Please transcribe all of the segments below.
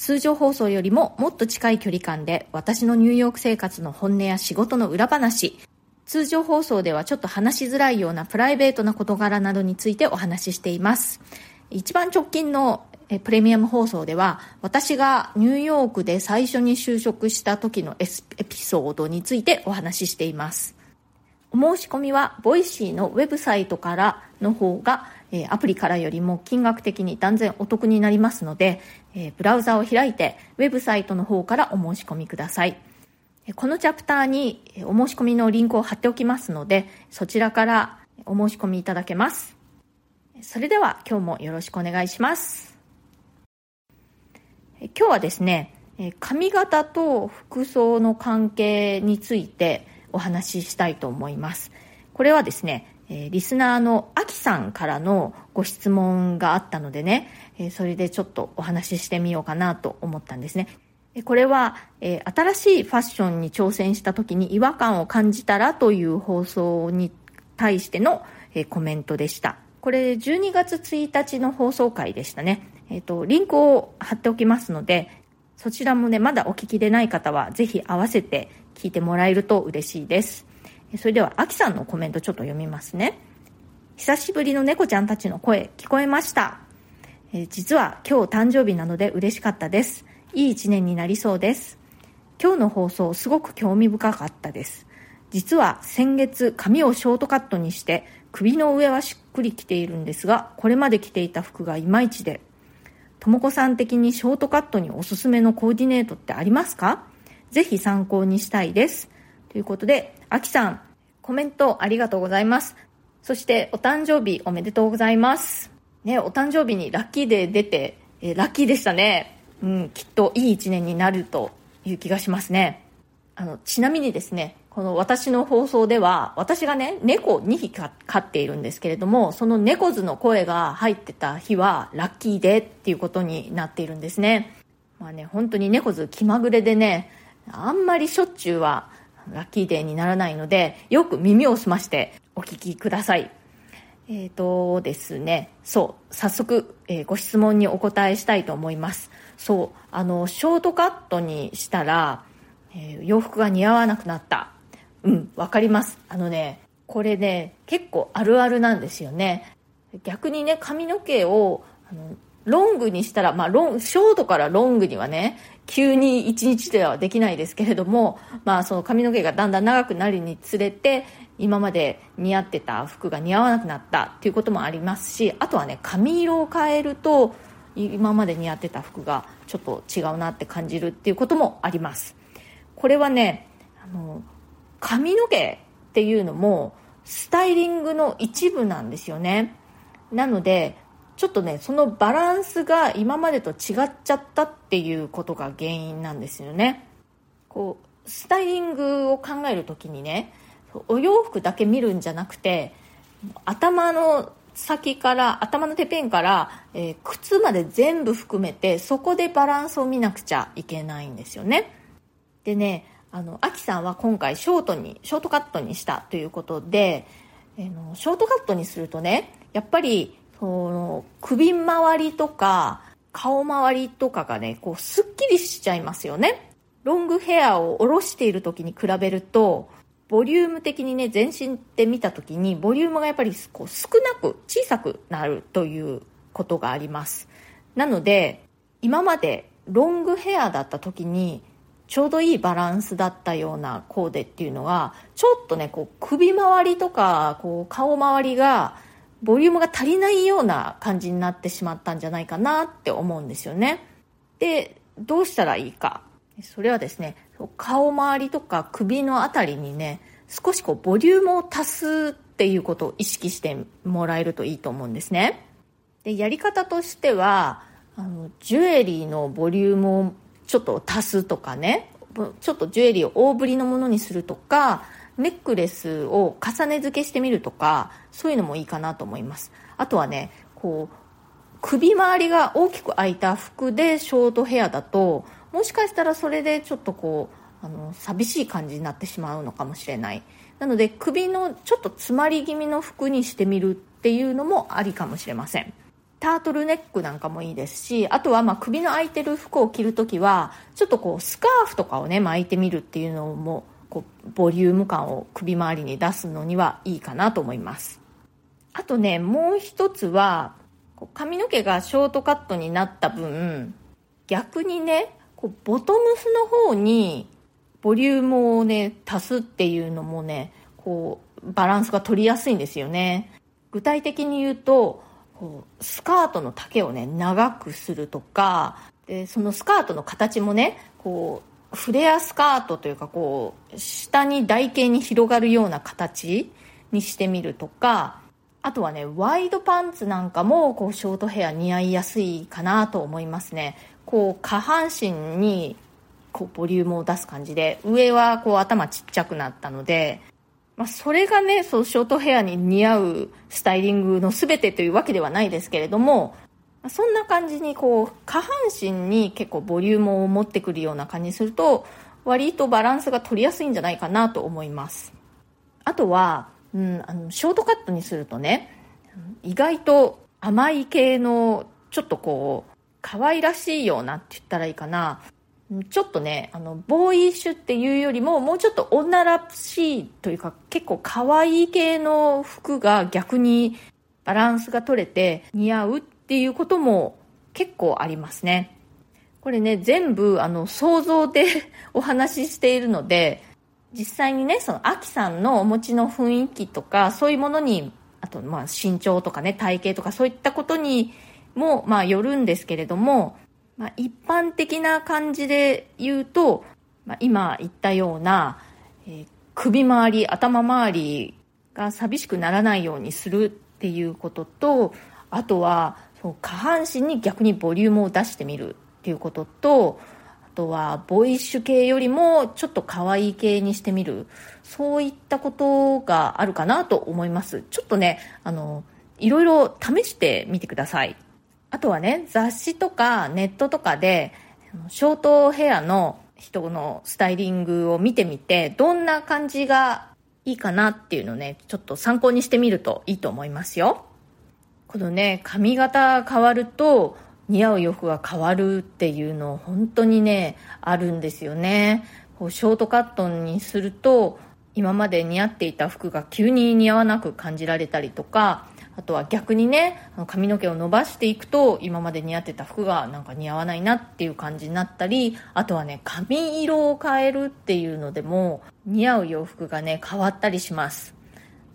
通常放送よりももっと近い距離感で私のニューヨーク生活の本音や仕事の裏話、通常放送ではちょっと話しづらいようなプライベートな事柄などについてお話ししています。一番直近のプレミアム放送では私がニューヨークで最初に就職した時のエピソードについてお話ししています。お申し込みは Voicyのウェブサイトからの方がアプリからよりも金額的に断然お得になりますので、えブラウザを開いてウェブサイトの方からお申し込みください。このチャプターにお申し込みのリンクを貼っておきますので、そちらからお申し込みいただけます。それでは今日もよろしくお願いします。今日はですね、髪型と服装の関係についてお話ししたいと思います。これはですね、リスナーのアキさんからのご質問があったのでね、え、それでちょっとお話ししてみようかなと思ったんですね。これは、え、新しいファッションに挑戦した時に違和感を感じたらという放送に対しての、え、コメントでした。これ12月1日の放送回でしたね。えっ、と、リンクを貼っておきますので、そちらもね、まだお聞きでない方はぜひ合わせて聞いてもらえると嬉しいです。それでは、あきさんのコメントちょっと読みますね。久しぶりの猫ちゃんたちの声聞こえました。え実は今日誕生日なので嬉しかったです。いい一年になりそうです。今日の放送すごく興味深かったです。実は先月髪をショートカットにして首の上はしっくりきているんですが、これまで着ていた服がいまいちで、ともこさん的にショートカットにおすすめのコーディネートってありますか？ぜひ参考にしたいです。ということで、あきさん、コメントありがとうございます。そして、お誕生日おめでとうございます。ね、お誕生日にラッキーデー出て、えー、ラッキーでしたね。うん、きっといい一年になるという気がしますね。あの、ちなみにですね、この私の放送では、私がね、猫2匹飼っているんですけれども、その猫図の声が入ってた日は、ラッキーデーっていうことになっているんですね。まあね、本当に猫図気まぐれでね、あんまりしょっちゅうはラッキーデーにならないので、よく耳を澄ましてお聞きください。えっ、ー、とですね、そう、早速、えー、ご質問にお答えしたいと思います。そう、あの、ショートカットにしたら、えー、洋服が似合わなくなった。うん、わかります。あのね、これね、結構あるあるなんですよね。逆にね、髪の毛を、あのロングにしたら、まあ、ロン、ショートからロングにはね、急に一日ではできないですけれども、まあ、その髪の毛がだんだん長くなるにつれて、今まで似合ってた服が似合わなくなったっていうこともありますし、あとはね、髪色を変えると、今まで似合ってた服がちょっと違うなって感じるっていうこともあります。これはね、あの、髪の毛っていうのも、スタイリングの一部なんですよね。なので、ちょっとね、そのバランスが今までと違っちゃったっていうことが原因なんですよね。こう、スタイリングを考えるときにね、お洋服だけ見るんじゃなくて、頭の先から、頭のてっぺんから、えー、靴まで全部含めて、そこでバランスを見なくちゃいけないんですよね。でね、あの、アキさんは今回ショートに、ショートカットにしたということで、えー、のショートカットにするとね、やっぱりその首周りとか顔周りとかがね、こうスッキリしちゃいますよね。ロングヘアを下ろしている時に比べると、ボリューム的にね、全身で見た時に、ボリュームがやっぱりこう少なく小さくなるということがあります。なので、今までロングヘアだった時に、ちょうどいいバランスだったようなコーデっていうのは、ちょっとね、こう首周りとか、こう顔周りが、ボリュームが足りないような感じになってしまったんじゃないかなって思うんですよね。で、どうしたらいいか。それはですね、顔周りとか首のあたりにね、少しこうボリュームを足すっていうことを意識してもらえるといいと思うんですね。で、やり方としては、あの、ジュエリーのボリュームをちょっと足すとかね、ちょっとジュエリーを大ぶりのものにするとかネックレスを重ね付けしてみるとかそういうのもいいかなと思います。あとはねこう首周りが大きく開いた服でショートヘアだともしかしたらそれでちょっとこうあの寂しい感じになってしまうのかもしれない。なので首のちょっと詰まり気味の服にしてみるっていうのもありかもしれません。タートルネックなんかもいいですしあとはま首の開いてる服を着るときはちょっとこうスカーフとかをね巻いてみるっていうのもこうボリューム感を首周りに出すのにはいいかなと思います。あとねもう一つは髪の毛がショートカットになった分逆にねこうボトムスの方にボリュームをね足すっていうのもねこうバランスが取りやすいんですよね。具体的に言うとこうスカートの丈をね長くするとかでそのスカートの形もねこうフレアスカートというかこう下に台形に広がるような形にしてみるとかあとはねワイドパンツなんかもこうショートヘア似合いやすいかなと思いますね。こう下半身にこうボリュームを出す感じで上はこう頭ちっちゃくなったので、まあ、それがねそうショートヘアに似合うスタイリングの全てというわけではないですけれどもそんな感じにこう下半身に結構ボリュームを持ってくるような感じにすると割とバランスが取りやすいんじゃないかなと思います。あとはうん、あのショートカットにするとね意外と甘い系のちょっとこう可愛らしいようなって言ったらいいかな。ちょっとねあのボーイッシュっていうよりももうちょっと女らしいというか結構可愛い系の服が逆にバランスが取れて似合うっていうことも結構ありますね。これね全部あの想像でお話ししているので実際にね、その、アキさんのお持ちの雰囲気とか、そういうものに、あと、まあ、身長とかね、体型とか、そういったことにも、まあ、よるんですけれども、まあ、一般的な感じで言うと、まあ、今言ったような、えー、首周り、頭周りが寂しくならないようにするっていうことと、あとは、そう下半身に逆にボリュームを出してみるっていうこととあ、とはボイッシュ系よりもちょっと可愛い系にしてみる。そういったことがあるかなと思います。ちょっとねあのいろいろ試してみてください。あとはね雑誌とかネットとかでショートヘアの人のスタイリングを見てみてどんな感じがいいかなっていうのねちょっと参考にしてみるといいと思いますよ。このね髪型変わると似合う洋服が変わるっていうの本当にねあるんですよね。こうショートカットにすると今まで似合っていた服が急に似合わなく感じられたりとかあとは逆にね髪の毛を伸ばしていくと今まで似合ってた服がなんか似合わないなっていう感じになったりあとはね髪色を変えるっていうのでも似合う洋服がね変わったりします。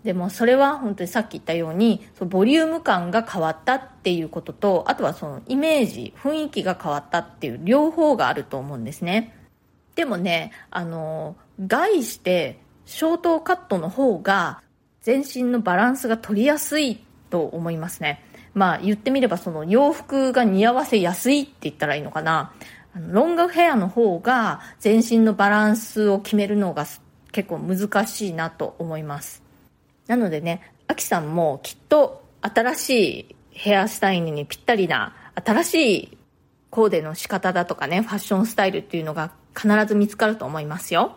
でもそれは本当にさっき言ったようにそのボリューム感が変わったっていうこととあとはそのイメージ雰囲気が変わったっていう両方があると思うんですね。でもねあの概してショートカットの方が全身のバランスが取りやすいと思いますね。まあ言ってみればその洋服が似合わせやすいって言ったらいいのかな。ロングヘアの方が全身のバランスを決めるのが結構難しいなと思います。なのでね、アキさんもきっと新しいヘアスタイルにぴったりな新しいコーデの仕方だとかね、ファッションスタイルっていうのが必ず見つかると思いますよ。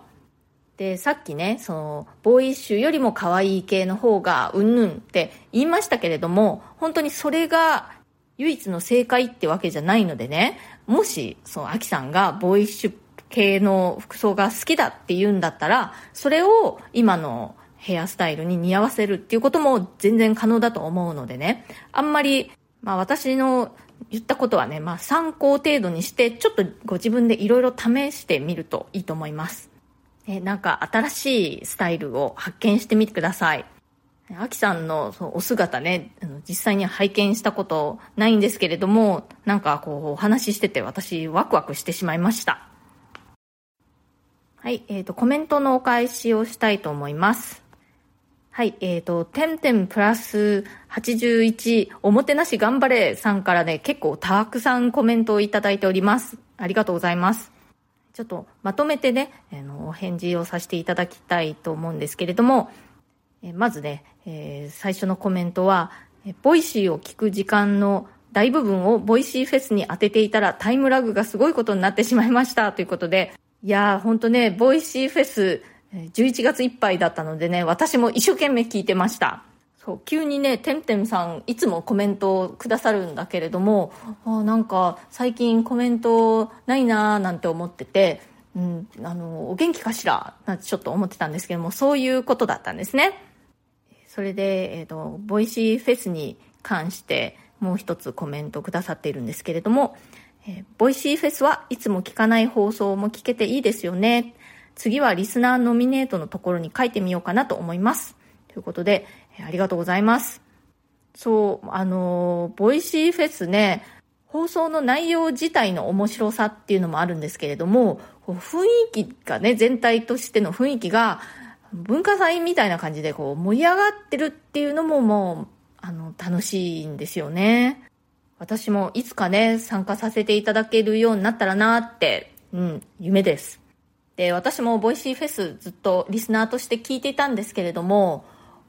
で、さっきね、その、ボーイッシュよりも可愛い系の方がうんぬんって言いましたけれども、本当にそれが唯一の正解ってわけじゃないのでね、もし、その、アキさんがボーイッシュ系の服装が好きだって言うんだったら、それを今のヘアスタイルに似合わせるっていうことも全然可能だと思うのでね、あんまり、まあ私の言ったことはね、まあ参考程度にして、ちょっとご自分でいろいろ試してみるといいと思います。えなんか新しいスタイルを発見してみてください。アキさんのお姿ね、実際に拝見したことないんですけれども、なんかこうお話ししてて私ワクワクしてしまいました。はい、えっ、ー、と、コメントのお返しをしたいと思います。はい、えっ、ー、と、てんてんプラス81、おもてなし頑張れさんからね、結構たくさんコメントをいただいております。ありがとうございます。ちょっとまとめてね、あの、お返事をさせていただきたいと思うんですけれども、えまずね、えー、最初のコメントは、 Voicyを聞く時間の大部分を Voicyフェスに当てていたらタイムラグがすごいことになってしまいましたということで、いやーほんとね、 Voicyフェス11月いっぱいだったのでね、私も一生懸命聞いてました。そう、急にね、てんてんさんいつもコメントをくださるんだけれども、あなんか最近コメントないなーなんて思ってて、うん、あの、お元気かしら？なんてちょっと思ってたんですけども、そういうことだったんですね。それで、えっ、ー、と、 Voicyフェスに関してもう一つコメントくださっているんですけれども、えー、 Voicyフェスはいつも聞かない放送も聞けていいですよね。次はリスナーノミネートのところに書いてみようかなと思います。ということで、ありがとうございます。そう、あの Voicyフェスね、放送の内容自体の面白さっていうのもあるんですけれども、雰囲気がね、全体としての雰囲気が、文化祭みたいな感じでこう盛り上がってるっていうのももう、あの、楽しいんですよね。私もいつかね、参加させていただけるようになったらなって、うん、夢です。で、私も Voicyフェスずっとリスナーとして聞いていたんですけれども、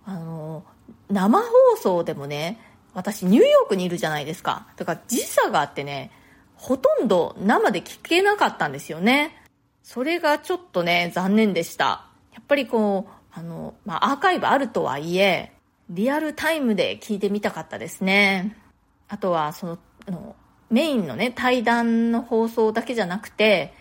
あの、生放送でもね、私ニューヨークにいるじゃないですか。だから時差があってね、ほとんど生で聞けなかったんですよね。それがちょっとね、残念でした。やっぱりこう、あの、まあ、アーカイブあるとはいえ、リアルタイムで聞いてみたかったですね。あとは、その、のメインのね、対談の放送だけじゃなくて、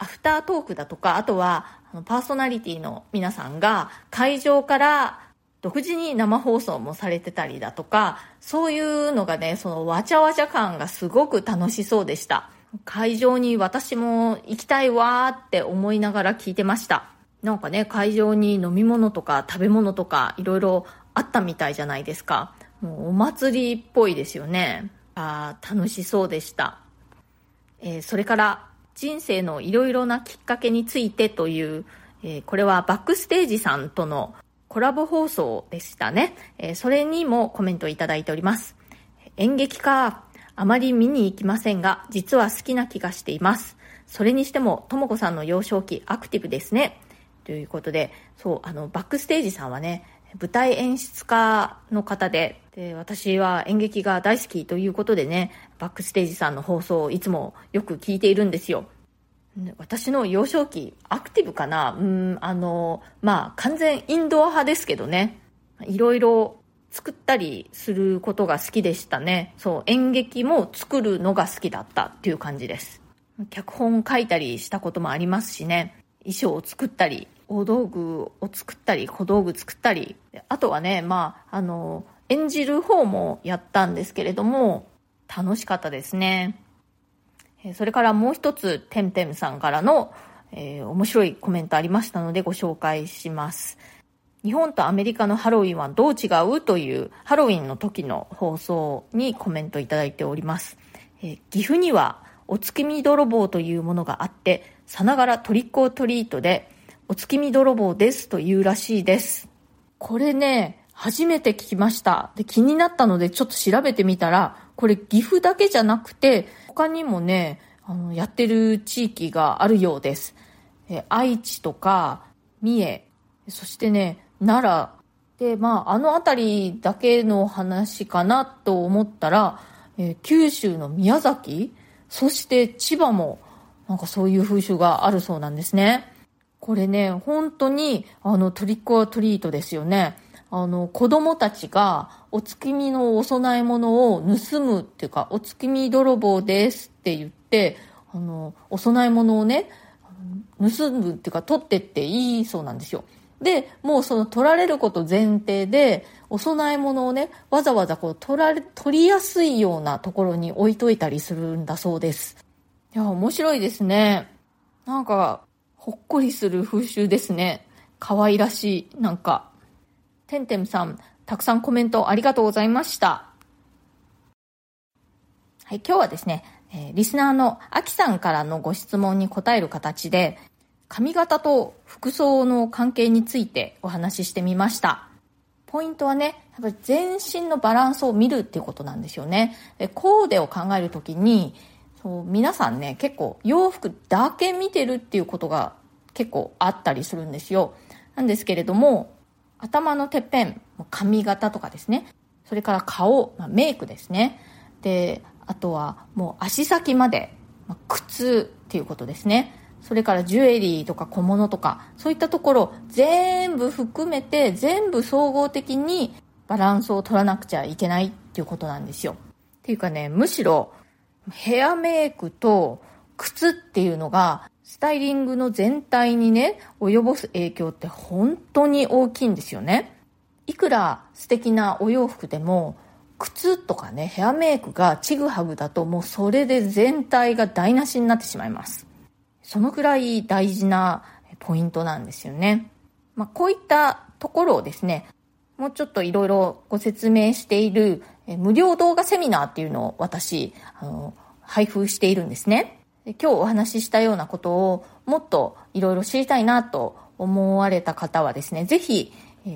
アフタートークだとか、あとは、パーソナリティの皆さんが会場から独自に生放送もされてたりだとか、そういうのがね、そのわちゃわちゃ感がすごく楽しそうでした。会場に私も行きたいわーって思いながら聞いてました。なんかね、会場に飲み物とか食べ物とかいろいろあったみたいじゃないですか。もうお祭りっぽいですよね。ああ、楽しそうでした。えー、それから人生のいろいろなきっかけについてという、えー、これはバックステージさんとのコラボ放送でしたね。えー、それにもコメントいただいております。演劇か。あまり見に行きませんが、実は好きな気がしています。それにしても、ともこさんの幼少期アクティブですね。ということで、そう、あの、バックステージさんはね、舞台演出家の方で、で、私は演劇が大好きということでね、バックステージさんの放送をいつもよく聞いているんですよ。私の幼少期、アクティブかな？うん、あの、まあ、完全インドア派ですけどね。いろいろ作ったりすることが好きでしたね。そう、演劇も作るのが好きだったっていう感じです。脚本書いたりしたこともありますしね。衣装を作ったり、大道具を作ったり、小道具作ったり。あとはね、まあ、あの、演じる方もやったんですけれども、楽しかったですね。それからもう一つ、てんてんさんからの、えー、面白いコメントありましたのでご紹介します。日本とアメリカのハロウィンはどう違うというハロウィンの時の放送にコメントいただいております。えー、岐阜にはお月見泥棒というものがあって、さながらトリックオトリートで、お月見泥棒ですというらしいです。これね、初めて聞きました。で、気になったのでちょっと調べてみたら、これ岐阜だけじゃなくて、他にもね、あの、やってる地域があるようです。え愛知とか、三重、そしてね、奈良で、まあ、あの辺りだけの話かなと思ったら、え、九州の宮崎、そして千葉も、なんかそういう風習があるそうなんですね。これね、本当に、あの、トリックアトリートですよね。あの、子供たちが、お月見のお供え物を盗むっていうか、お月見泥棒ですって言って、あの、お供え物をね、盗むっていうか、取ってっていいそうなんですよ。で、もうその取られること前提で、お供え物をね、わざわざこう取られ、取りやすいようなところに置いといたりするんだそうです。いや、面白いですね。なんか、ほっこりする風習ですね。可愛らしい、なんか。てんてんさん、たくさんコメントありがとうございました。はい、今日はですね、え、リスナーのあきさんからのご質問に答える形で、髪型と服装の関係についてお話ししてみました。ポイントはね、やっぱり全身のバランスを見るっていうことなんですよね。コーデを考えるときに、そう皆さんね結構洋服だけ見てるっていうことが結構あったりするんですよ。なんですけれども頭のてっぺん髪型とかですね。それから顔、まあ、メイクですね。であとはもう足先まで、まあ、靴っていうことですね。それからジュエリーとか小物とかそういったところ全部含めて全部総合的にバランスを取らなくちゃいけないっていうことなんですよ。っていうかねむしろヘアメイクと靴っていうのがスタイリングの全体にね及ぼす影響って本当に大きいんですよね。いくら素敵なお洋服でも靴とかねヘアメイクがちぐはぐだともうそれで全体が台無しになってしまいます。そのくらい大事なポイントなんですよね、まあ、こういったところをですねもうちょっといろいろご説明している無料動画セミナーっていうのを私あの配布しているんですね今日お話ししたようなことをもっといろいろ知りたいなと思われた方はですねぜひ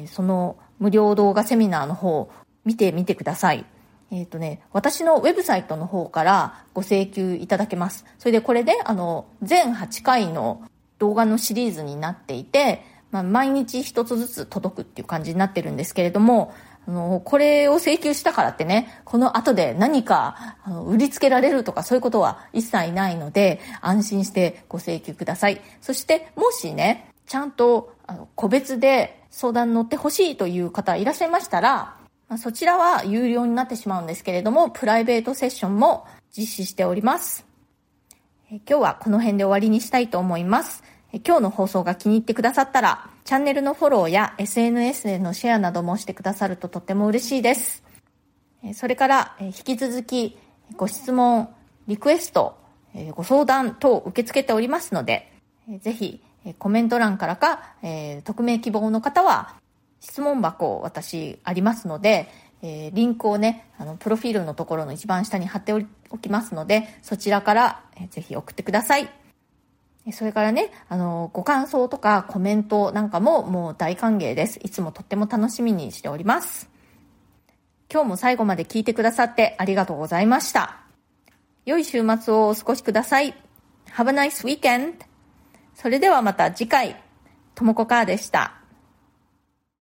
その無料動画セミナーの方見てみてください。えっ、ー、とね、私のウェブサイトの方からご請求いただけます。それでこれで、あの、全8回の動画のシリーズになっていて、まあ、毎日一つずつ届くっていう感じになってるんですけれども、あの、これを請求したからってね、この後で何かあの売りつけられるとかそういうことは一切ないので、安心してご請求ください。そして、もしね、ちゃんとあの個別で相談に乗ってほしいという方いらっしゃいましたら、ま、そちらは有料になってしまうんですけれども、プライベートセッションも実施しております。え今日はこの辺で終わりにしたいと思います。え今日の放送が気に入ってくださったら、チャンネルのフォローや SNS でのシェアなどもしてくださるととっても嬉しいです。それから、引き続きご質問、リクエスト、ご相談等受け付けておりますので、ぜひコメント欄からか、匿名希望の方は質問箱を私ありますので、え、リンクをね、あの、プロフィールのところの一番下に貼っておきますので、そちらから、えー、ぜひ送ってください。それからね、あの、ご感想とかコメントなんかももう大歓迎です。いつもとっても楽しみにしております。今日も最後まで聞いてくださってありがとうございました。良い週末をお過ごしください。Have a nice weekend! それではまた次回、ともこかーでした。